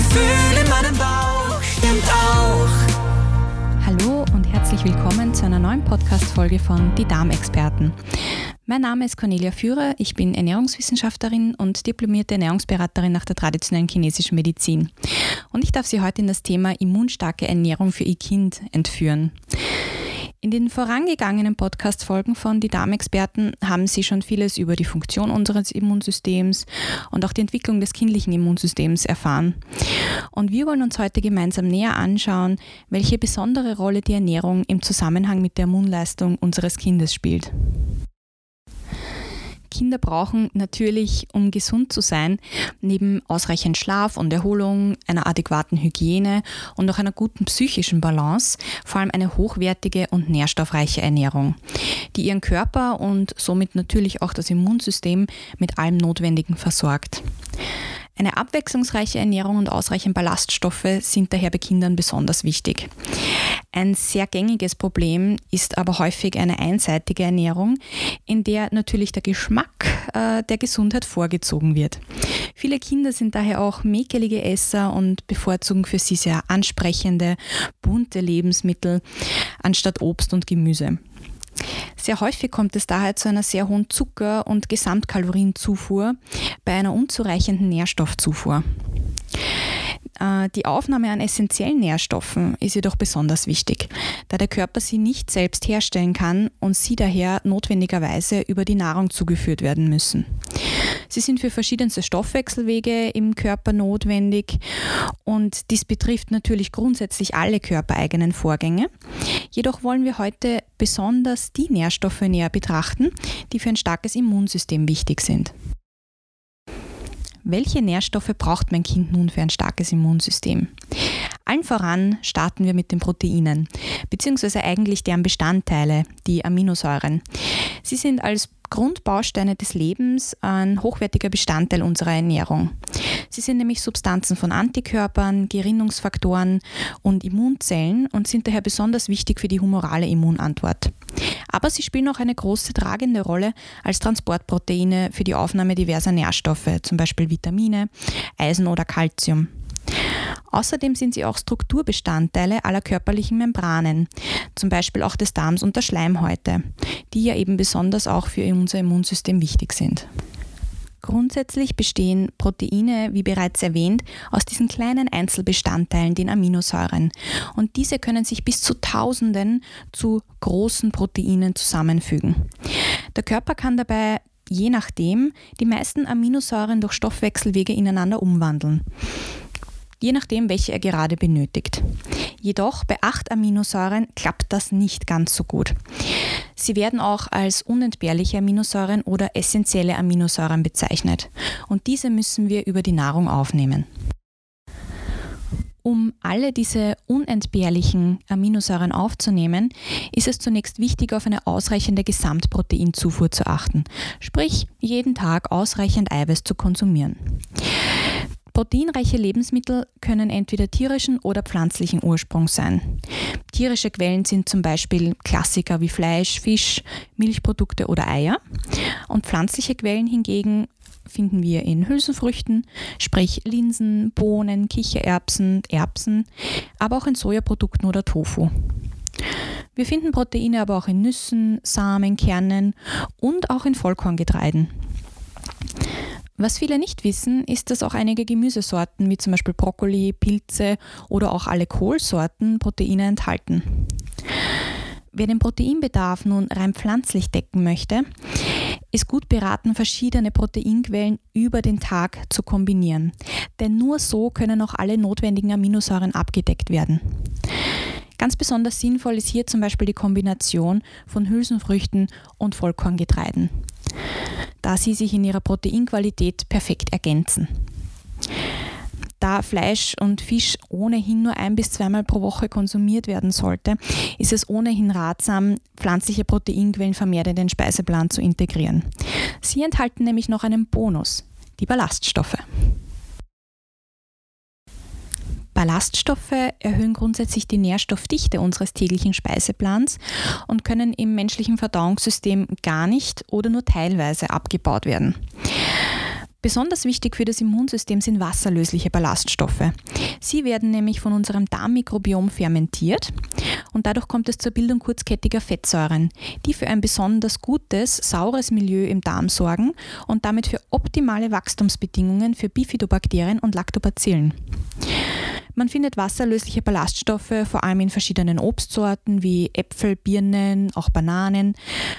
Gefühl in meinem Bauch stimmt auch. Hallo und herzlich willkommen zu einer neuen Podcast-Folge von Die Darmexperten. Mein Name ist Cornelia Führer, ich bin Ernährungswissenschaftlerin und diplomierte Ernährungsberaterin nach der traditionellen chinesischen Medizin. Und ich darf Sie heute in das Thema immunstarke Ernährung für Ihr Kind entführen. In den vorangegangenen Podcast-Folgen von Die Darmexperten haben Sie schon vieles über die Funktion unseres Immunsystems und auch die Entwicklung des kindlichen Immunsystems erfahren. Und wir wollen uns heute gemeinsam näher anschauen, welche besondere Rolle die Ernährung im Zusammenhang mit der Immunleistung unseres Kindes spielt. Kinder brauchen natürlich, um gesund zu sein, neben ausreichend Schlaf und Erholung, einer adäquaten Hygiene und auch einer guten psychischen Balance vor allem eine hochwertige und nährstoffreiche Ernährung, die ihren Körper und somit natürlich auch das Immunsystem mit allem Notwendigen versorgt. Eine abwechslungsreiche Ernährung und ausreichend Ballaststoffe sind daher bei Kindern besonders wichtig. Ein sehr gängiges Problem ist aber häufig eine einseitige Ernährung, in der natürlich der Geschmack äh, der Gesundheit vorgezogen wird. Viele Kinder sind daher auch mäkelige Esser und bevorzugen für sie sehr ansprechende, bunte Lebensmittel anstatt Obst und Gemüse. Sehr häufig kommt es daher zu einer sehr hohen Zucker- und Gesamtkalorienzufuhr bei einer unzureichenden Nährstoffzufuhr. Äh, die Aufnahme an essentiellen Nährstoffen ist jedoch besonders wichtig, da der Körper sie nicht selbst herstellen kann und sie daher notwendigerweise über die Nahrung zugeführt werden müssen. Sie sind für verschiedenste Stoffwechselwege im Körper notwendig und dies betrifft natürlich grundsätzlich alle körpereigenen Vorgänge. Jedoch wollen wir heute besonders die Nährstoffe näher betrachten, die für ein starkes Immunsystem wichtig sind. Welche Nährstoffe braucht mein Kind nun für ein starkes Immunsystem? Allen voran starten wir mit den Proteinen, beziehungsweise eigentlich deren Bestandteile, die Aminosäuren. Sie sind als Grundbausteine des Lebens ein hochwertiger Bestandteil unserer Ernährung. Sie sind nämlich Substanzen von Antikörpern, Gerinnungsfaktoren und Immunzellen und sind daher besonders wichtig für die humorale Immunantwort. Aber sie spielen auch eine große tragende Rolle als Transportproteine für die Aufnahme diverser Nährstoffe, zum Beispiel Vitamine, Eisen oder Calcium. Außerdem sind sie auch Strukturbestandteile aller körperlichen Membranen, zum Beispiel auch des Darms und der Schleimhäute, die ja eben besonders auch für unser Immunsystem wichtig sind. Grundsätzlich bestehen Proteine, wie bereits erwähnt, aus diesen kleinen Einzelbestandteilen, den Aminosäuren. Und diese können sich bis zu Tausenden zu großen Proteinen zusammenfügen. Der Körper kann dabei je nachdem die meisten Aminosäuren durch Stoffwechselwege ineinander umwandeln je nachdem, welche er gerade benötigt. Jedoch bei acht Aminosäuren klappt das nicht ganz so gut. Sie werden auch als unentbehrliche Aminosäuren oder essentielle Aminosäuren bezeichnet und diese müssen wir über die Nahrung aufnehmen. Um alle diese unentbehrlichen Aminosäuren aufzunehmen, ist es zunächst wichtig, auf eine ausreichende Gesamtproteinzufuhr zu achten, sprich jeden Tag ausreichend Eiweiß zu konsumieren. Proteinreiche Lebensmittel können entweder tierischen oder pflanzlichen Ursprungs sein. Tierische Quellen sind zum Beispiel Klassiker wie Fleisch, Fisch, Milchprodukte oder Eier. Und pflanzliche Quellen hingegen finden wir in Hülsenfrüchten, sprich Linsen, Bohnen, Kichererbsen, Erbsen, aber auch in Sojaprodukten oder Tofu. Wir finden Proteine aber auch in Nüssen, Samen, Kernen und auch in Vollkorngetreiden. Was viele nicht wissen, ist, dass auch einige Gemüsesorten wie zum Beispiel Brokkoli, Pilze oder auch alle Kohlsorten Proteine enthalten. Wer den Proteinbedarf nun rein pflanzlich decken möchte, ist gut beraten, verschiedene Proteinquellen über den Tag zu kombinieren. Denn nur so können auch alle notwendigen Aminosäuren abgedeckt werden. Ganz besonders sinnvoll ist hier zum Beispiel die Kombination von Hülsenfrüchten und Vollkorngetreiden da sie sich in ihrer Proteinqualität perfekt ergänzen. Da Fleisch und Fisch ohnehin nur ein bis zweimal pro Woche konsumiert werden sollte, ist es ohnehin ratsam, pflanzliche Proteinquellen vermehrt in den Speiseplan zu integrieren. Sie enthalten nämlich noch einen Bonus, die Ballaststoffe. Ballaststoffe erhöhen grundsätzlich die Nährstoffdichte unseres täglichen Speiseplans und können im menschlichen Verdauungssystem gar nicht oder nur teilweise abgebaut werden. Besonders wichtig für das Immunsystem sind wasserlösliche Ballaststoffe. Sie werden nämlich von unserem Darmmikrobiom fermentiert und dadurch kommt es zur Bildung kurzkettiger Fettsäuren, die für ein besonders gutes, saures Milieu im Darm sorgen und damit für optimale Wachstumsbedingungen für Bifidobakterien und Lactobacillen. Man findet wasserlösliche Ballaststoffe vor allem in verschiedenen Obstsorten wie Äpfel, Birnen, auch Bananen,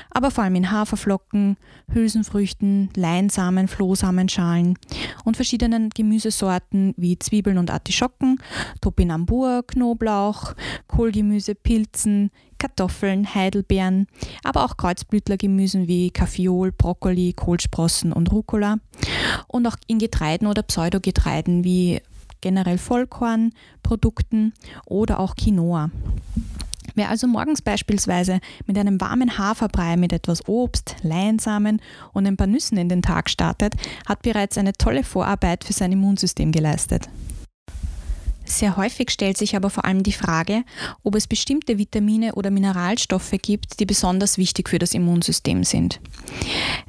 aber vor allem in Haferflocken, Hülsenfrüchten, Leinsamen, Flohsamenschalen und verschiedenen Gemüsesorten wie Zwiebeln und Artischocken, Topinambur, Knoblauch, Kohlgemüse, Pilzen, Kartoffeln, Heidelbeeren, aber auch Kreuzblütlergemüsen wie Kaffeeol, Brokkoli, Kohlsprossen und Rucola. Und auch in Getreiden oder Pseudogetreiden wie generell Vollkornprodukten oder auch Quinoa. Wer also morgens beispielsweise mit einem warmen Haferbrei mit etwas Obst, Leinsamen und ein paar Nüssen in den Tag startet, hat bereits eine tolle Vorarbeit für sein Immunsystem geleistet. Sehr häufig stellt sich aber vor allem die Frage, ob es bestimmte Vitamine oder Mineralstoffe gibt, die besonders wichtig für das Immunsystem sind.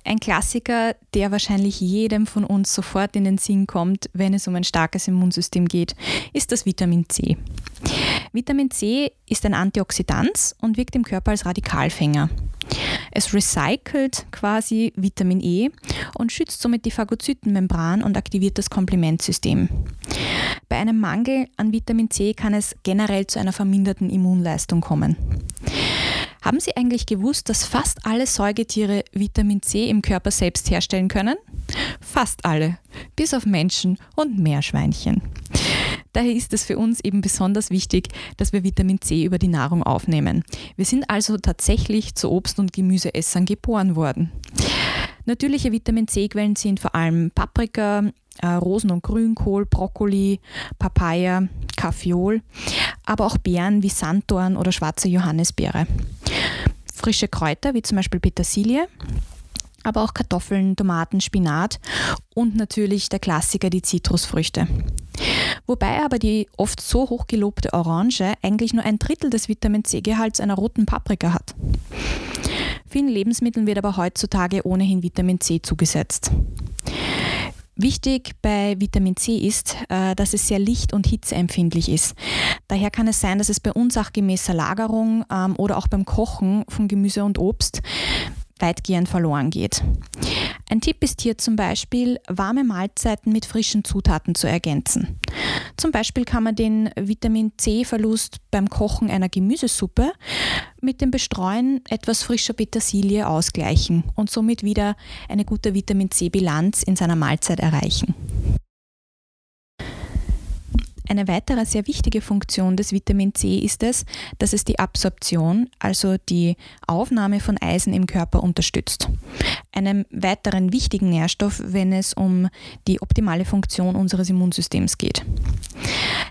Ein Klassiker, der wahrscheinlich jedem von uns sofort in den Sinn kommt, wenn es um ein starkes Immunsystem geht, ist das Vitamin C. Vitamin C ist ein Antioxidant und wirkt im Körper als Radikalfänger. Es recycelt quasi Vitamin E und schützt somit die Phagozytenmembran und aktiviert das Komplementsystem. Bei einem Mangel an Vitamin C kann es generell zu einer verminderten Immunleistung kommen. Haben Sie eigentlich gewusst, dass fast alle Säugetiere Vitamin C im Körper selbst herstellen können? Fast alle, bis auf Menschen und Meerschweinchen. Daher ist es für uns eben besonders wichtig, dass wir Vitamin C über die Nahrung aufnehmen. Wir sind also tatsächlich zu Obst- und Gemüseessern geboren worden. Natürliche Vitamin C-Quellen sind vor allem Paprika, äh, Rosen- und Grünkohl, Brokkoli, Papaya, Kaffeeol, aber auch Beeren wie Sanddorn oder schwarze Johannisbeere. Frische Kräuter wie zum Beispiel Petersilie, aber auch Kartoffeln, Tomaten, Spinat und natürlich der Klassiker die Zitrusfrüchte. Wobei aber die oft so hoch gelobte Orange eigentlich nur ein Drittel des Vitamin C-Gehalts einer roten Paprika hat. Vielen Lebensmitteln wird aber heutzutage ohnehin Vitamin C zugesetzt. Wichtig bei Vitamin C ist, äh, dass es sehr licht- und hitzeempfindlich ist. Daher kann es sein, dass es bei unsachgemäßer Lagerung ähm, oder auch beim Kochen von Gemüse und Obst weitgehend verloren geht. Ein Tipp ist hier zum Beispiel, warme Mahlzeiten mit frischen Zutaten zu ergänzen. Zum Beispiel kann man den Vitamin C-Verlust beim Kochen einer Gemüsesuppe mit dem Bestreuen etwas frischer Petersilie ausgleichen und somit wieder eine gute Vitamin C-Bilanz in seiner Mahlzeit erreichen. Eine weitere sehr wichtige Funktion des Vitamin C ist es, dass es die Absorption, also die Aufnahme von Eisen im Körper unterstützt. Einem weiteren wichtigen Nährstoff, wenn es um die optimale Funktion unseres Immunsystems geht.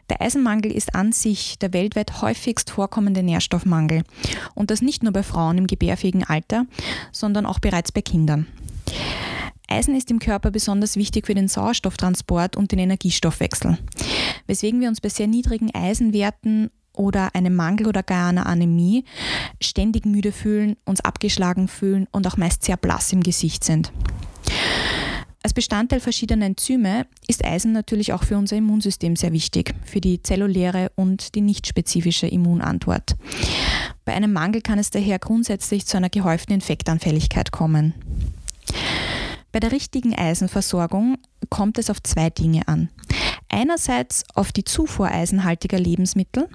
Der Eisenmangel ist an sich der weltweit häufigst vorkommende Nährstoffmangel und das nicht nur bei Frauen im gebärfähigen Alter, sondern auch bereits bei Kindern. Eisen ist im Körper besonders wichtig für den Sauerstofftransport und den Energiestoffwechsel, weswegen wir uns bei sehr niedrigen Eisenwerten oder einem Mangel oder gar einer Anämie ständig müde fühlen, uns abgeschlagen fühlen und auch meist sehr blass im Gesicht sind. Als Bestandteil verschiedener Enzyme ist Eisen natürlich auch für unser Immunsystem sehr wichtig, für die zelluläre und die nicht spezifische Immunantwort. Bei einem Mangel kann es daher grundsätzlich zu einer gehäuften Infektanfälligkeit kommen. Bei der richtigen Eisenversorgung kommt es auf zwei Dinge an. Einerseits auf die Zufuhr eisenhaltiger Lebensmittel,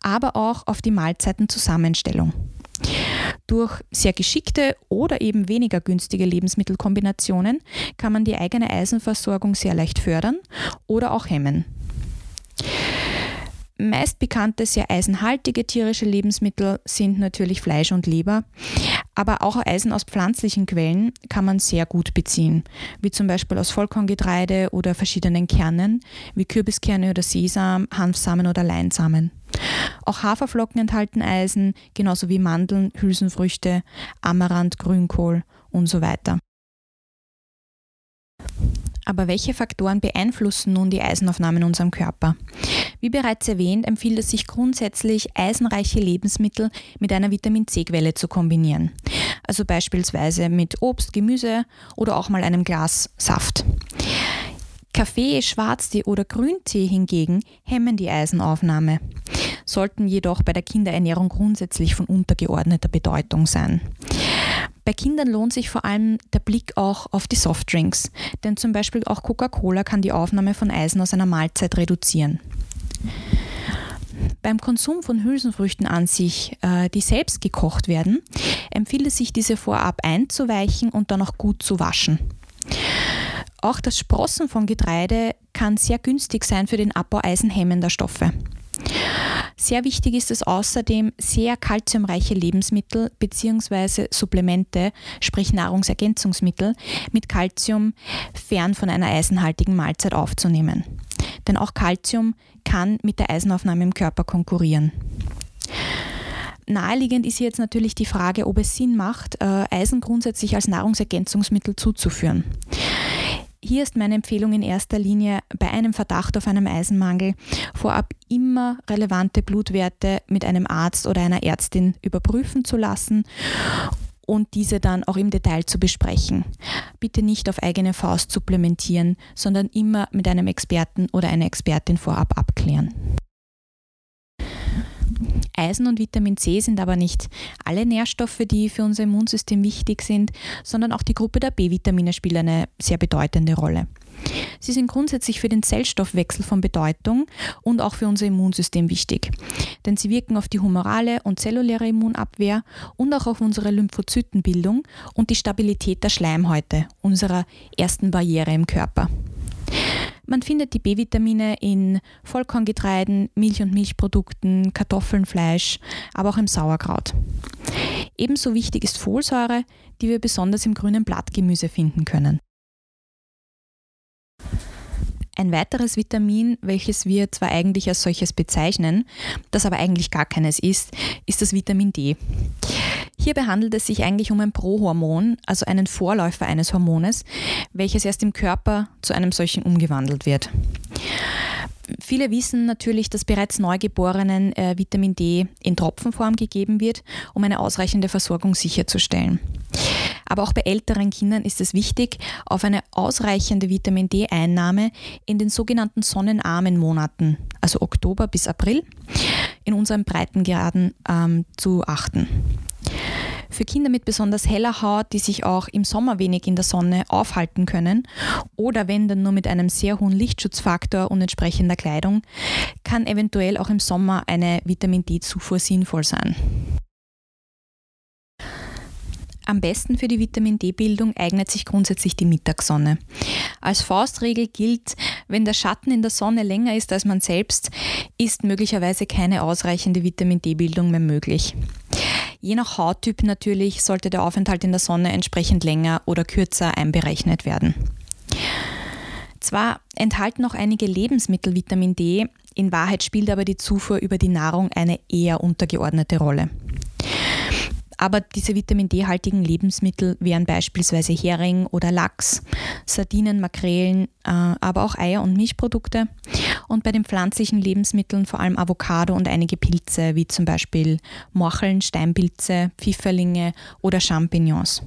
aber auch auf die Mahlzeitenzusammenstellung. Durch sehr geschickte oder eben weniger günstige Lebensmittelkombinationen kann man die eigene Eisenversorgung sehr leicht fördern oder auch hemmen. Meist bekannte sehr eisenhaltige tierische Lebensmittel sind natürlich Fleisch und Leber, aber auch Eisen aus pflanzlichen Quellen kann man sehr gut beziehen, wie zum Beispiel aus Vollkorngetreide oder verschiedenen Kernen, wie Kürbiskerne oder Sesam, Hanfsamen oder Leinsamen. Auch Haferflocken enthalten Eisen, genauso wie Mandeln, Hülsenfrüchte, Amaranth, Grünkohl und so weiter. Aber welche Faktoren beeinflussen nun die Eisenaufnahme in unserem Körper? Wie bereits erwähnt, empfiehlt es sich grundsätzlich, eisenreiche Lebensmittel mit einer Vitamin C-Quelle zu kombinieren. Also beispielsweise mit Obst, Gemüse oder auch mal einem Glas Saft. Kaffee, Schwarztee oder Grüntee hingegen hemmen die Eisenaufnahme, sollten jedoch bei der Kinderernährung grundsätzlich von untergeordneter Bedeutung sein. Bei Kindern lohnt sich vor allem der Blick auch auf die Softdrinks, denn zum Beispiel auch Coca-Cola kann die Aufnahme von Eisen aus einer Mahlzeit reduzieren. Beim Konsum von Hülsenfrüchten an sich, äh, die selbst gekocht werden, empfiehlt es sich, diese vorab einzuweichen und dann auch gut zu waschen. Auch das Sprossen von Getreide kann sehr günstig sein für den Abbau eisenhemmender Stoffe. Sehr wichtig ist es außerdem, sehr kalziumreiche Lebensmittel bzw. Supplemente, sprich Nahrungsergänzungsmittel, mit Kalzium fern von einer eisenhaltigen Mahlzeit aufzunehmen. Denn auch Kalzium kann mit der Eisenaufnahme im Körper konkurrieren. Naheliegend ist jetzt natürlich die Frage, ob es Sinn macht, äh, Eisen grundsätzlich als Nahrungsergänzungsmittel zuzuführen. Hier ist meine Empfehlung in erster Linie bei einem Verdacht auf einen Eisenmangel vorab immer relevante Blutwerte mit einem Arzt oder einer Ärztin überprüfen zu lassen und diese dann auch im Detail zu besprechen. Bitte nicht auf eigene Faust supplementieren, sondern immer mit einem Experten oder einer Expertin vorab abklären. Eisen und Vitamin C sind aber nicht alle Nährstoffe, die für unser Immunsystem wichtig sind, sondern auch die Gruppe der B-Vitamine spielt eine sehr bedeutende Rolle. Sie sind grundsätzlich für den Zellstoffwechsel von Bedeutung und auch für unser Immunsystem wichtig, denn sie wirken auf die humorale und zelluläre Immunabwehr und auch auf unsere Lymphozytenbildung und die Stabilität der Schleimhäute, unserer ersten Barriere im Körper. Man findet die B-Vitamine in Vollkorngetreiden, Milch- und Milchprodukten, Kartoffeln, Fleisch, aber auch im Sauerkraut. Ebenso wichtig ist Folsäure, die wir besonders im grünen Blattgemüse finden können. Ein weiteres Vitamin, welches wir zwar eigentlich als solches bezeichnen, das aber eigentlich gar keines ist, ist das Vitamin D. Hierbei handelt es sich eigentlich um ein Prohormon, also einen Vorläufer eines Hormones, welches erst im Körper zu einem solchen umgewandelt wird. Viele wissen natürlich, dass bereits Neugeborenen äh, Vitamin D in Tropfenform gegeben wird, um eine ausreichende Versorgung sicherzustellen. Aber auch bei älteren Kindern ist es wichtig, auf eine ausreichende Vitamin D-Einnahme in den sogenannten sonnenarmen Monaten, also Oktober bis April, in unseren Breitengraden ähm, zu achten. Für Kinder mit besonders heller Haut, die sich auch im Sommer wenig in der Sonne aufhalten können oder wenn dann nur mit einem sehr hohen Lichtschutzfaktor und entsprechender Kleidung, kann eventuell auch im Sommer eine Vitamin D-Zufuhr sinnvoll sein. Am besten für die Vitamin D-Bildung eignet sich grundsätzlich die Mittagssonne. Als Faustregel gilt, wenn der Schatten in der Sonne länger ist als man selbst, ist möglicherweise keine ausreichende Vitamin D-Bildung mehr möglich. Je nach Hauttyp natürlich sollte der Aufenthalt in der Sonne entsprechend länger oder kürzer einberechnet werden. Zwar enthalten auch einige Lebensmittel Vitamin D, in Wahrheit spielt aber die Zufuhr über die Nahrung eine eher untergeordnete Rolle. Aber diese Vitamin D-haltigen Lebensmittel wären beispielsweise Hering oder Lachs, Sardinen, Makrelen, äh, aber auch Eier und Milchprodukte. Und bei den pflanzlichen Lebensmitteln vor allem Avocado und einige Pilze, wie zum Beispiel Morcheln, Steinpilze, Pfifferlinge oder Champignons.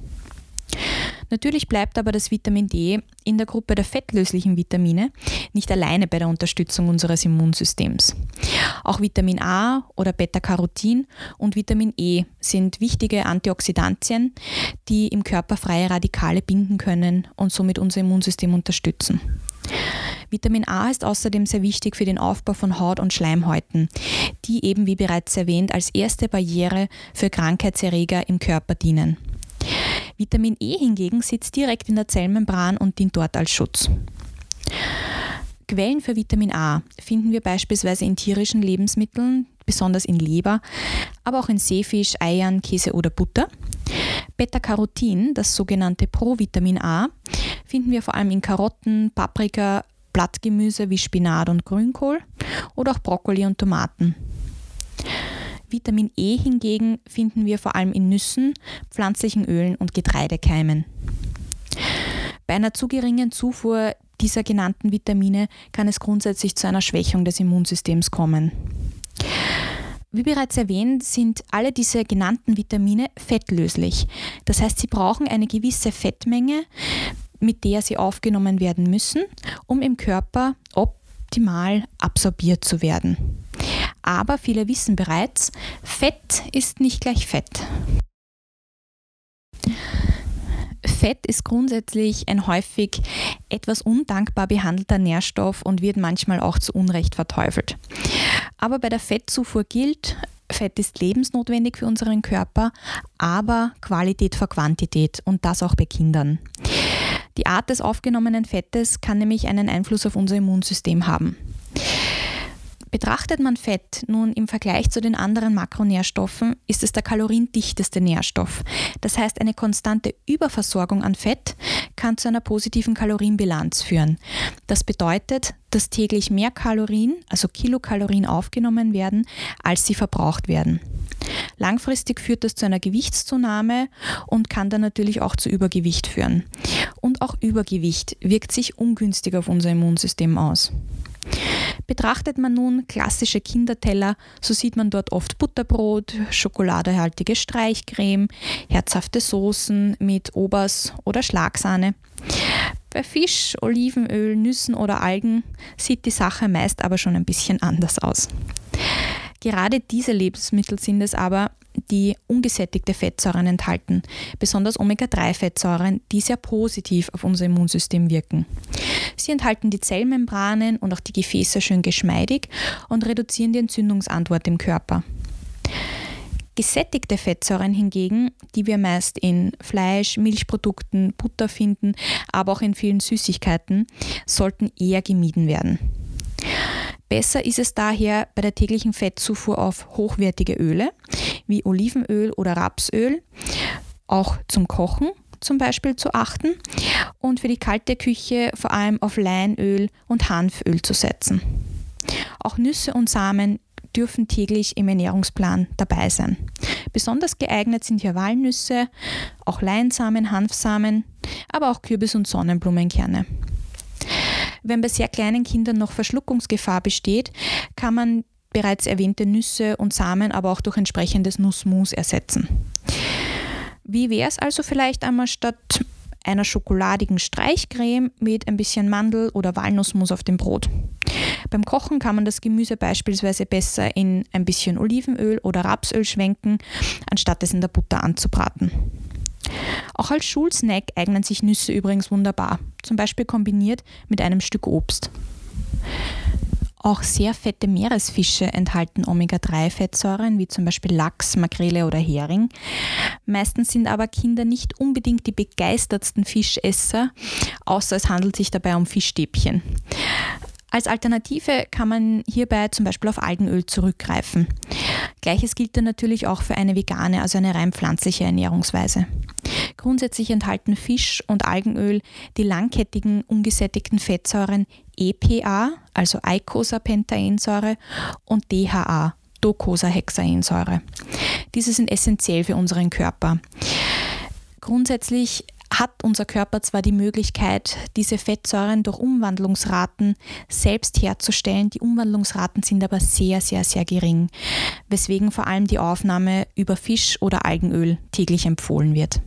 Natürlich bleibt aber das Vitamin D in der Gruppe der fettlöslichen Vitamine nicht alleine bei der Unterstützung unseres Immunsystems. Auch Vitamin A oder Beta-Carotin und Vitamin E sind wichtige Antioxidantien, die im Körper freie Radikale binden können und somit unser Immunsystem unterstützen. Vitamin A ist außerdem sehr wichtig für den Aufbau von Haut- und Schleimhäuten, die eben wie bereits erwähnt als erste Barriere für Krankheitserreger im Körper dienen. Vitamin E hingegen sitzt direkt in der Zellmembran und dient dort als Schutz. Quellen für Vitamin A finden wir beispielsweise in tierischen Lebensmitteln, besonders in Leber, aber auch in Seefisch, Eiern, Käse oder Butter. Beta-Carotin, das sogenannte Provitamin A, finden wir vor allem in Karotten, Paprika, Blattgemüse wie Spinat und Grünkohl oder auch Brokkoli und Tomaten. Vitamin E hingegen finden wir vor allem in Nüssen, pflanzlichen Ölen und Getreidekeimen. Bei einer zu geringen Zufuhr dieser genannten Vitamine kann es grundsätzlich zu einer Schwächung des Immunsystems kommen. Wie bereits erwähnt, sind alle diese genannten Vitamine fettlöslich. Das heißt, sie brauchen eine gewisse Fettmenge, mit der sie aufgenommen werden müssen, um im Körper optimal absorbiert zu werden. Aber viele wissen bereits, Fett ist nicht gleich Fett. Fett ist grundsätzlich ein häufig etwas undankbar behandelter Nährstoff und wird manchmal auch zu Unrecht verteufelt. Aber bei der Fettzufuhr gilt, Fett ist lebensnotwendig für unseren Körper, aber Qualität vor Quantität und das auch bei Kindern. Die Art des aufgenommenen Fettes kann nämlich einen Einfluss auf unser Immunsystem haben. Betrachtet man Fett nun im Vergleich zu den anderen Makronährstoffen, ist es der kaloriendichteste Nährstoff. Das heißt, eine konstante Überversorgung an Fett kann zu einer positiven Kalorienbilanz führen. Das bedeutet, dass täglich mehr Kalorien, also Kilokalorien aufgenommen werden, als sie verbraucht werden. Langfristig führt das zu einer Gewichtszunahme und kann dann natürlich auch zu Übergewicht führen. Und auch Übergewicht wirkt sich ungünstig auf unser Immunsystem aus. Betrachtet man nun klassische Kinderteller, so sieht man dort oft Butterbrot, schokoladehaltige Streichcreme, herzhafte Soßen mit Obers oder Schlagsahne. Bei Fisch, Olivenöl, Nüssen oder Algen sieht die Sache meist aber schon ein bisschen anders aus. Gerade diese Lebensmittel sind es aber, die ungesättigte Fettsäuren enthalten, besonders Omega-3-Fettsäuren, die sehr positiv auf unser Immunsystem wirken. Sie enthalten die Zellmembranen und auch die Gefäße schön geschmeidig und reduzieren die Entzündungsantwort im Körper. Gesättigte Fettsäuren hingegen, die wir meist in Fleisch, Milchprodukten, Butter finden, aber auch in vielen Süßigkeiten, sollten eher gemieden werden. Besser ist es daher bei der täglichen Fettzufuhr auf hochwertige Öle wie Olivenöl oder Rapsöl, auch zum Kochen zum Beispiel zu achten und für die kalte Küche vor allem auf Leinöl und Hanföl zu setzen. Auch Nüsse und Samen dürfen täglich im Ernährungsplan dabei sein. Besonders geeignet sind hier Walnüsse, auch Leinsamen, Hanfsamen, aber auch Kürbis- und Sonnenblumenkerne. Wenn bei sehr kleinen Kindern noch Verschluckungsgefahr besteht, kann man bereits erwähnte Nüsse und Samen aber auch durch entsprechendes Nussmus ersetzen. Wie wäre es also vielleicht einmal statt einer schokoladigen Streichcreme mit ein bisschen Mandel- oder Walnussmus auf dem Brot? Beim Kochen kann man das Gemüse beispielsweise besser in ein bisschen Olivenöl oder Rapsöl schwenken, anstatt es in der Butter anzubraten. Auch als Schulsnack eignen sich Nüsse übrigens wunderbar, zum Beispiel kombiniert mit einem Stück Obst. Auch sehr fette Meeresfische enthalten Omega-3-Fettsäuren, wie zum Beispiel Lachs, Makrele oder Hering. Meistens sind aber Kinder nicht unbedingt die begeistertsten Fischesser, außer es handelt sich dabei um Fischstäbchen. Als Alternative kann man hierbei zum Beispiel auf Algenöl zurückgreifen. Gleiches gilt dann natürlich auch für eine vegane, also eine rein pflanzliche Ernährungsweise. Grundsätzlich enthalten Fisch und Algenöl die langkettigen ungesättigten Fettsäuren EPA, also Eicosapentaensäure, und DHA, Docosahexaensäure. Diese sind essentiell für unseren Körper. Grundsätzlich hat unser Körper zwar die Möglichkeit, diese Fettsäuren durch Umwandlungsraten selbst herzustellen, die Umwandlungsraten sind aber sehr, sehr, sehr gering, weswegen vor allem die Aufnahme über Fisch oder Algenöl täglich empfohlen wird.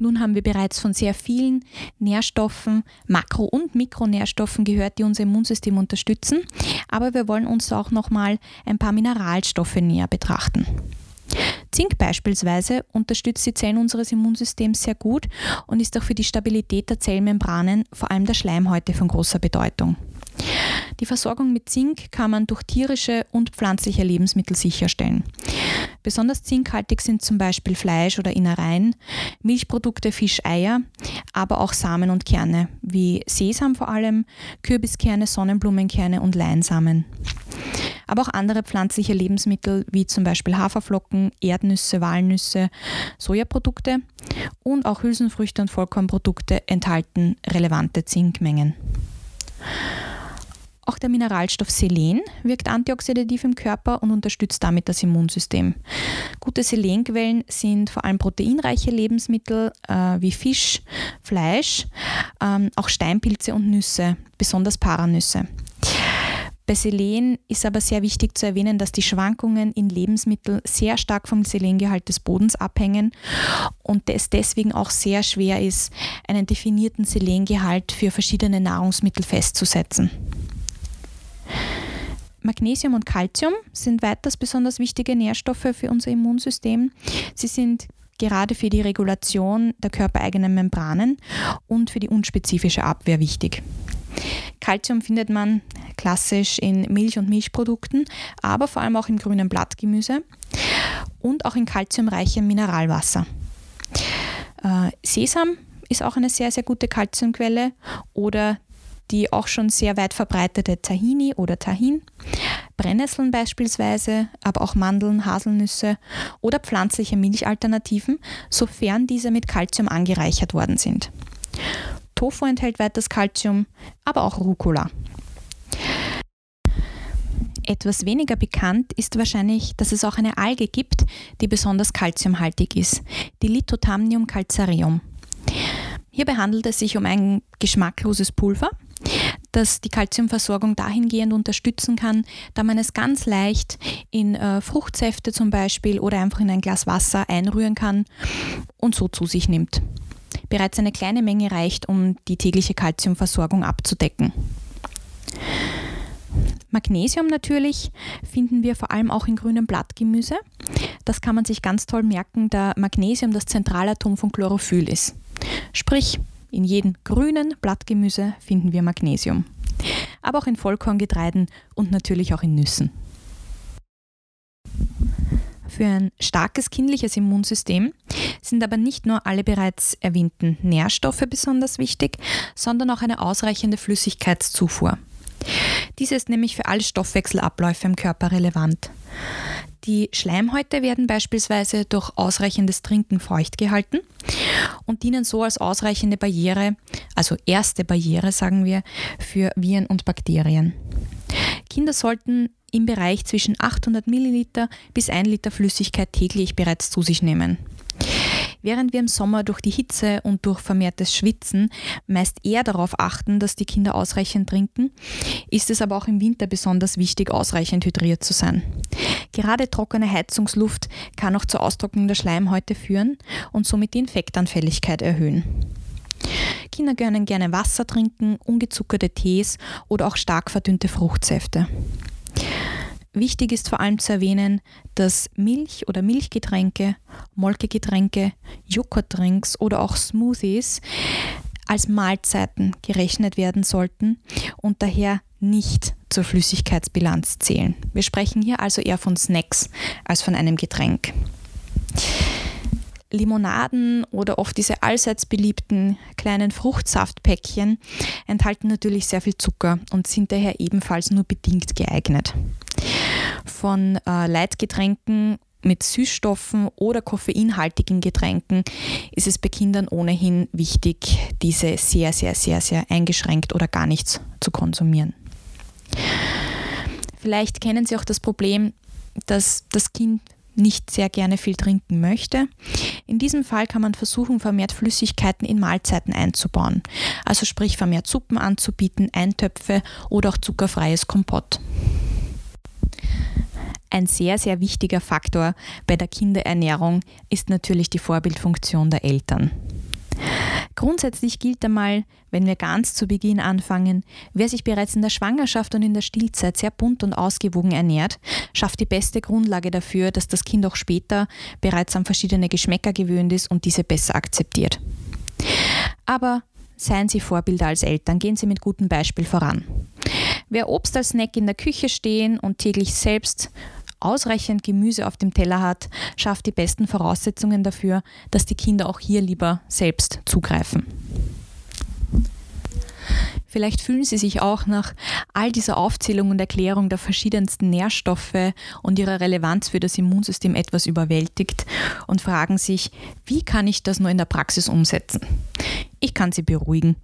Nun haben wir bereits von sehr vielen Nährstoffen, Makro- und Mikronährstoffen gehört, die unser Immunsystem unterstützen, aber wir wollen uns auch nochmal ein paar Mineralstoffe näher betrachten. Zink beispielsweise unterstützt die Zellen unseres Immunsystems sehr gut und ist auch für die Stabilität der Zellmembranen, vor allem der Schleimhäute, von großer Bedeutung. Die Versorgung mit Zink kann man durch tierische und pflanzliche Lebensmittel sicherstellen. Besonders zinkhaltig sind zum Beispiel Fleisch oder Innereien, Milchprodukte, Fisch, Eier, aber auch Samen und Kerne, wie Sesam vor allem, Kürbiskerne, Sonnenblumenkerne und Leinsamen. Aber auch andere pflanzliche Lebensmittel wie zum Beispiel Haferflocken, Erdnüsse, Walnüsse, Sojaprodukte und auch Hülsenfrüchte und Vollkornprodukte enthalten relevante Zinkmengen. Auch der Mineralstoff Selen wirkt antioxidativ im Körper und unterstützt damit das Immunsystem. Gute Selenquellen sind vor allem proteinreiche Lebensmittel äh, wie Fisch, Fleisch, ähm, auch Steinpilze und Nüsse, besonders Paranüsse. Bei Selen ist aber sehr wichtig zu erwähnen, dass die Schwankungen in Lebensmitteln sehr stark vom Selengehalt des Bodens abhängen und es deswegen auch sehr schwer ist, einen definierten Selengehalt für verschiedene Nahrungsmittel festzusetzen. Magnesium und Calcium sind weiters besonders wichtige Nährstoffe für unser Immunsystem. Sie sind gerade für die Regulation der körpereigenen Membranen und für die unspezifische Abwehr wichtig. Calcium findet man klassisch in Milch- und Milchprodukten, aber vor allem auch im grünen Blattgemüse und auch in calciumreichem Mineralwasser. Äh, Sesam ist auch eine sehr, sehr gute Calciumquelle oder die auch schon sehr weit verbreitete Tahini oder Tahin, Brennnesseln beispielsweise, aber auch Mandeln, Haselnüsse oder pflanzliche Milchalternativen, sofern diese mit Calcium angereichert worden sind. Tofu enthält weiteres Calcium, aber auch Rucola. Etwas weniger bekannt ist wahrscheinlich, dass es auch eine Alge gibt, die besonders kalziumhaltig ist, die Lithotamnium calcareum. Hierbei handelt es sich um ein geschmackloses Pulver, das die Kalziumversorgung dahingehend unterstützen kann, da man es ganz leicht in äh, Fruchtsäfte zum Beispiel oder einfach in ein Glas Wasser einrühren kann und so zu sich nimmt. Bereits eine kleine Menge reicht, um die tägliche Kalziumversorgung abzudecken. Magnesium natürlich finden wir vor allem auch in grünem Blattgemüse. Das kann man sich ganz toll merken, da Magnesium das Zentralatom von Chlorophyll ist. Sprich, in jedem grünen Blattgemüse finden wir Magnesium. Aber auch in Vollkorngetreiden und natürlich auch in Nüssen. Für ein starkes kindliches Immunsystem sind aber nicht nur alle bereits erwähnten Nährstoffe besonders wichtig, sondern auch eine ausreichende Flüssigkeitszufuhr. Diese ist nämlich für alle Stoffwechselabläufe im Körper relevant. Die Schleimhäute werden beispielsweise durch ausreichendes Trinken feucht gehalten und dienen so als ausreichende Barriere, also erste Barriere sagen wir, für Viren und Bakterien. Kinder sollten im Bereich zwischen 800 Milliliter bis 1 Liter Flüssigkeit täglich bereits zu sich nehmen. Während wir im Sommer durch die Hitze und durch vermehrtes Schwitzen meist eher darauf achten, dass die Kinder ausreichend trinken, ist es aber auch im Winter besonders wichtig, ausreichend hydriert zu sein. Gerade trockene Heizungsluft kann auch zur Austrocknung der Schleimhäute führen und somit die Infektanfälligkeit erhöhen. Kinder können gerne Wasser trinken, ungezuckerte Tees oder auch stark verdünnte Fruchtsäfte. Wichtig ist vor allem zu erwähnen, dass Milch oder Milchgetränke, Molkegetränke, Joghurtdrinks oder auch Smoothies als Mahlzeiten gerechnet werden sollten und daher nicht zur Flüssigkeitsbilanz zählen. Wir sprechen hier also eher von Snacks als von einem Getränk. Limonaden oder oft diese allseits beliebten kleinen Fruchtsaftpäckchen enthalten natürlich sehr viel Zucker und sind daher ebenfalls nur bedingt geeignet. Von äh, Leitgetränken mit Süßstoffen oder koffeinhaltigen Getränken ist es bei Kindern ohnehin wichtig, diese sehr, sehr, sehr, sehr eingeschränkt oder gar nichts zu konsumieren. Vielleicht kennen Sie auch das Problem, dass das Kind nicht sehr gerne viel trinken möchte. In diesem Fall kann man versuchen, vermehrt Flüssigkeiten in Mahlzeiten einzubauen. Also sprich vermehrt Suppen anzubieten, Eintöpfe oder auch zuckerfreies Kompott. Ein sehr, sehr wichtiger Faktor bei der Kinderernährung ist natürlich die Vorbildfunktion der Eltern. Grundsätzlich gilt einmal, wenn wir ganz zu Beginn anfangen, wer sich bereits in der Schwangerschaft und in der Stillzeit sehr bunt und ausgewogen ernährt, schafft die beste Grundlage dafür, dass das Kind auch später bereits an verschiedene Geschmäcker gewöhnt ist und diese besser akzeptiert. Aber seien Sie Vorbilder als Eltern, gehen Sie mit gutem Beispiel voran. Wer Obst als Snack in der Küche stehen und täglich selbst ausreichend Gemüse auf dem Teller hat, schafft die besten Voraussetzungen dafür, dass die Kinder auch hier lieber selbst zugreifen. Vielleicht fühlen Sie sich auch nach all dieser Aufzählung und Erklärung der verschiedensten Nährstoffe und ihrer Relevanz für das Immunsystem etwas überwältigt und fragen sich, wie kann ich das nur in der Praxis umsetzen? Ich kann Sie beruhigen.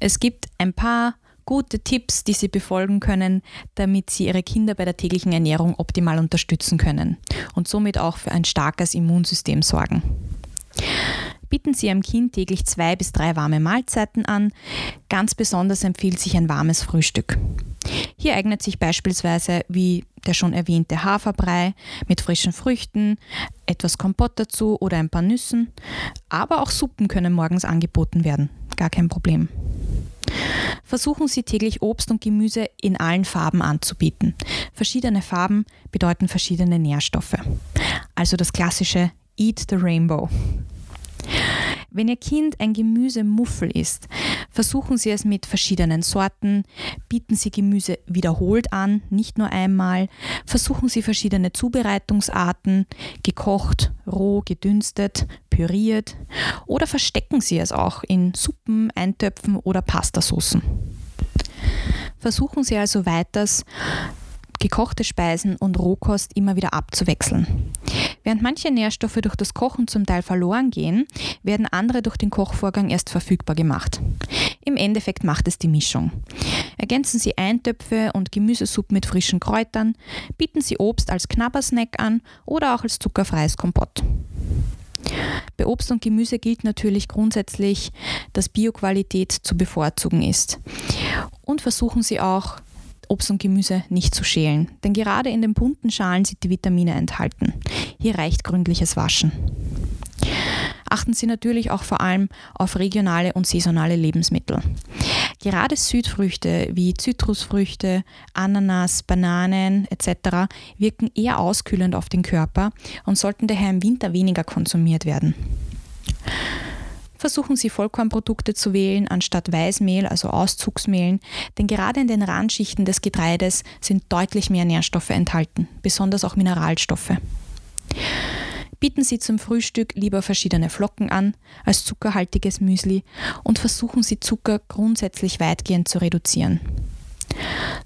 Es gibt ein paar gute Tipps, die Sie befolgen können, damit Sie Ihre Kinder bei der täglichen Ernährung optimal unterstützen können und somit auch für ein starkes Immunsystem sorgen. Bieten Sie Ihrem Kind täglich zwei bis drei warme Mahlzeiten an. Ganz besonders empfiehlt sich ein warmes Frühstück. Hier eignet sich beispielsweise wie der schon erwähnte Haferbrei mit frischen Früchten, etwas Kompott dazu oder ein paar Nüssen. Aber auch Suppen können morgens angeboten werden. Gar kein Problem. Versuchen Sie täglich Obst und Gemüse in allen Farben anzubieten. Verschiedene Farben bedeuten verschiedene Nährstoffe. Also das klassische Eat the Rainbow. Wenn Ihr Kind ein Gemüsemuffel isst, versuchen Sie es mit verschiedenen Sorten, bieten Sie Gemüse wiederholt an, nicht nur einmal, versuchen Sie verschiedene Zubereitungsarten, gekocht, roh, gedünstet, püriert oder verstecken Sie es auch in Suppen, Eintöpfen oder Pastasoßen. Versuchen Sie also weiters, gekochte Speisen und Rohkost immer wieder abzuwechseln. Während manche Nährstoffe durch das Kochen zum Teil verloren gehen, werden andere durch den Kochvorgang erst verfügbar gemacht. Im Endeffekt macht es die Mischung. Ergänzen Sie Eintöpfe und Gemüsesuppen mit frischen Kräutern, bieten Sie Obst als Knabbersnack an oder auch als zuckerfreies Kompott. Bei Obst und Gemüse gilt natürlich grundsätzlich, dass Bioqualität zu bevorzugen ist. Und versuchen Sie auch, Obst und Gemüse nicht zu schälen, denn gerade in den bunten Schalen sind die Vitamine enthalten. Hier reicht gründliches Waschen. Achten Sie natürlich auch vor allem auf regionale und saisonale Lebensmittel. Gerade Südfrüchte wie Zitrusfrüchte, Ananas, Bananen etc. wirken eher auskühlend auf den Körper und sollten daher im Winter weniger konsumiert werden versuchen Sie Vollkornprodukte zu wählen anstatt Weißmehl, also Auszugsmehlen, denn gerade in den Randschichten des Getreides sind deutlich mehr Nährstoffe enthalten, besonders auch Mineralstoffe. Bieten Sie zum Frühstück lieber verschiedene Flocken an als zuckerhaltiges Müsli und versuchen Sie Zucker grundsätzlich weitgehend zu reduzieren.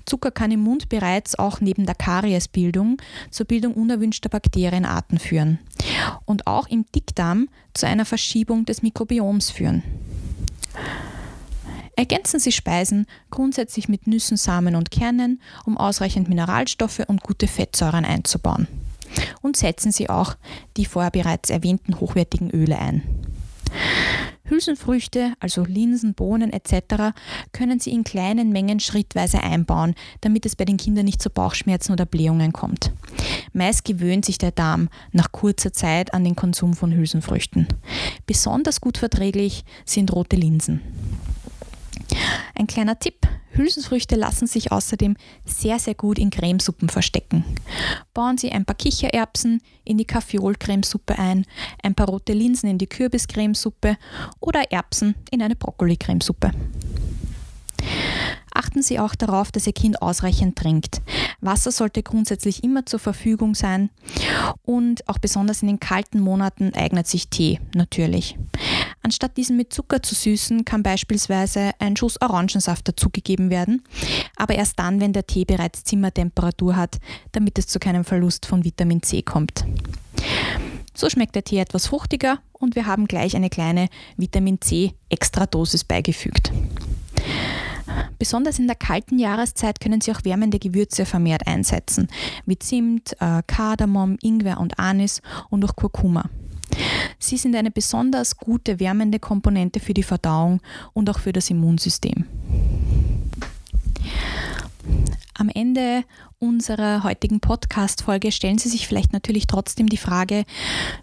Zucker kann im Mund bereits auch neben der Kariesbildung zur Bildung unerwünschter Bakterienarten führen und auch im Dickdarm zu einer Verschiebung des Mikrobioms führen. Ergänzen Sie Speisen grundsätzlich mit Nüssen, Samen und Kernen, um ausreichend Mineralstoffe und gute Fettsäuren einzubauen. Und setzen Sie auch die vorher bereits erwähnten hochwertigen Öle ein. Hülsenfrüchte, also Linsen, Bohnen etc., können Sie in kleinen Mengen schrittweise einbauen, damit es bei den Kindern nicht zu Bauchschmerzen oder Blähungen kommt. Meist gewöhnt sich der Darm nach kurzer Zeit an den Konsum von Hülsenfrüchten. Besonders gut verträglich sind rote Linsen. Ein kleiner Tipp, Hülsenfrüchte lassen sich außerdem sehr, sehr gut in Cremesuppen verstecken. Bauen Sie ein paar Kichererbsen in die Kaffeolcremesuppe ein, ein paar rote Linsen in die Kürbiscremesuppe oder Erbsen in eine Brokkoli-Cremesuppe. Achten Sie auch darauf, dass Ihr Kind ausreichend trinkt. Wasser sollte grundsätzlich immer zur Verfügung sein und auch besonders in den kalten Monaten eignet sich Tee natürlich. Anstatt diesen mit Zucker zu süßen, kann beispielsweise ein Schuss Orangensaft dazugegeben werden, aber erst dann, wenn der Tee bereits Zimmertemperatur hat, damit es zu keinem Verlust von Vitamin C kommt. So schmeckt der Tee etwas fruchtiger und wir haben gleich eine kleine Vitamin C Extradosis beigefügt. Besonders in der kalten Jahreszeit können Sie auch wärmende Gewürze vermehrt einsetzen, wie Zimt, äh, Kardamom, Ingwer und Anis und auch Kurkuma. Sie sind eine besonders gute wärmende Komponente für die Verdauung und auch für das Immunsystem. Am Ende unserer heutigen Podcast-Folge stellen Sie sich vielleicht natürlich trotzdem die Frage,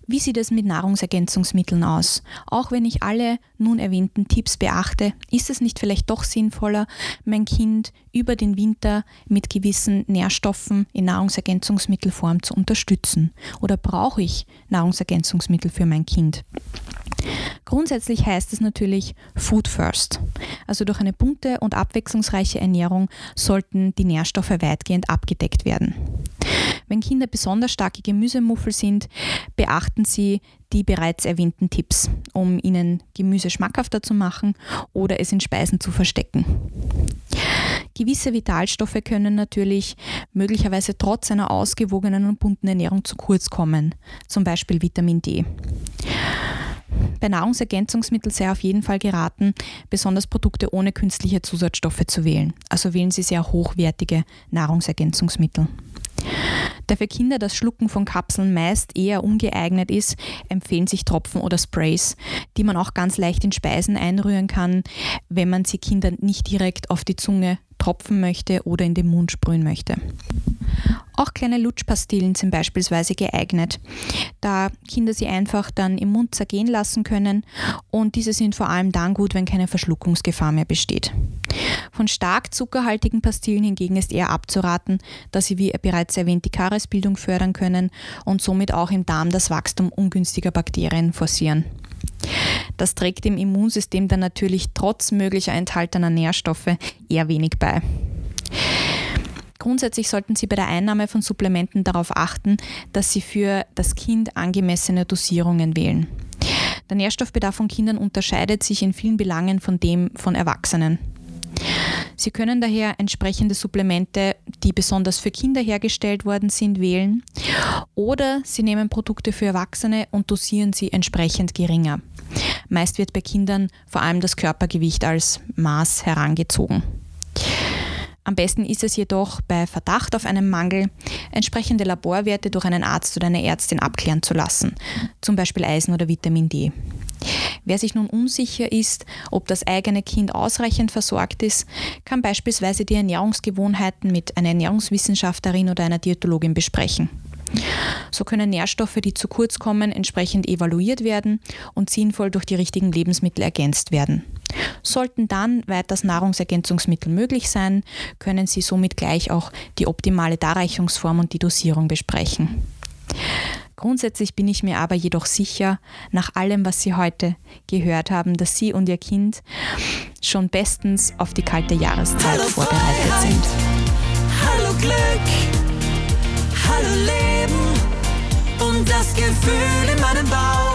wie sieht es mit Nahrungsergänzungsmitteln aus? Auch wenn ich alle nun erwähnten Tipps beachte, ist es nicht vielleicht doch sinnvoller, mein Kind über den Winter mit gewissen Nährstoffen in Nahrungsergänzungsmittelform zu unterstützen? Oder brauche ich Nahrungsergänzungsmittel für mein Kind? Grundsätzlich heißt es natürlich Food First. Also durch eine bunte und abwechslungsreiche Ernährung sollten die Nährstoffe weitgehend abgedeckt werden. Wenn Kinder besonders starke Gemüsemuffel sind, beachten Sie die bereits erwähnten Tipps, um ihnen Gemüse schmackhafter zu machen oder es in Speisen zu verstecken. Gewisse Vitalstoffe können natürlich möglicherweise trotz einer ausgewogenen und bunten Ernährung zu kurz kommen, zum Beispiel Vitamin D. Bei Nahrungsergänzungsmitteln sei auf jeden Fall geraten, besonders Produkte ohne künstliche Zusatzstoffe zu wählen. Also wählen Sie sehr hochwertige Nahrungsergänzungsmittel. Da für Kinder das Schlucken von Kapseln meist eher ungeeignet ist, empfehlen sich Tropfen oder Sprays, die man auch ganz leicht in Speisen einrühren kann, wenn man sie Kindern nicht direkt auf die Zunge tropfen möchte oder in den Mund sprühen möchte. Auch kleine Lutschpastillen sind beispielsweise geeignet, da Kinder sie einfach dann im Mund zergehen lassen können und diese sind vor allem dann gut, wenn keine Verschluckungsgefahr mehr besteht. Von stark zuckerhaltigen Pastillen hingegen ist eher abzuraten, da sie wie bereits erwähnt die Karies-Bildung fördern können und somit auch im Darm das Wachstum ungünstiger Bakterien forcieren. Das trägt dem Immunsystem dann natürlich trotz möglicher enthaltener Nährstoffe eher wenig bei. Grundsätzlich sollten Sie bei der Einnahme von Supplementen darauf achten, dass Sie für das Kind angemessene Dosierungen wählen. Der Nährstoffbedarf von Kindern unterscheidet sich in vielen Belangen von dem von Erwachsenen. Sie können daher entsprechende Supplemente, die besonders für Kinder hergestellt worden sind, wählen oder Sie nehmen Produkte für Erwachsene und dosieren sie entsprechend geringer. Meist wird bei Kindern vor allem das Körpergewicht als Maß herangezogen. Am besten ist es jedoch, bei Verdacht auf einen Mangel entsprechende Laborwerte durch einen Arzt oder eine Ärztin abklären zu lassen, zum Beispiel Eisen oder Vitamin D. Wer sich nun unsicher ist, ob das eigene Kind ausreichend versorgt ist, kann beispielsweise die Ernährungsgewohnheiten mit einer Ernährungswissenschaftlerin oder einer Diätologin besprechen. So können Nährstoffe, die zu kurz kommen, entsprechend evaluiert werden und sinnvoll durch die richtigen Lebensmittel ergänzt werden. Sollten dann weiters Nahrungsergänzungsmittel möglich sein, können Sie somit gleich auch die optimale Darreichungsform und die Dosierung besprechen. Grundsätzlich bin ich mir aber jedoch sicher, nach allem, was Sie heute gehört haben, dass Sie und Ihr Kind schon bestens auf die kalte Jahreszeit Hallo vorbereitet Freiheit. sind. Hallo Glück, das Gefühl in meinem Bauch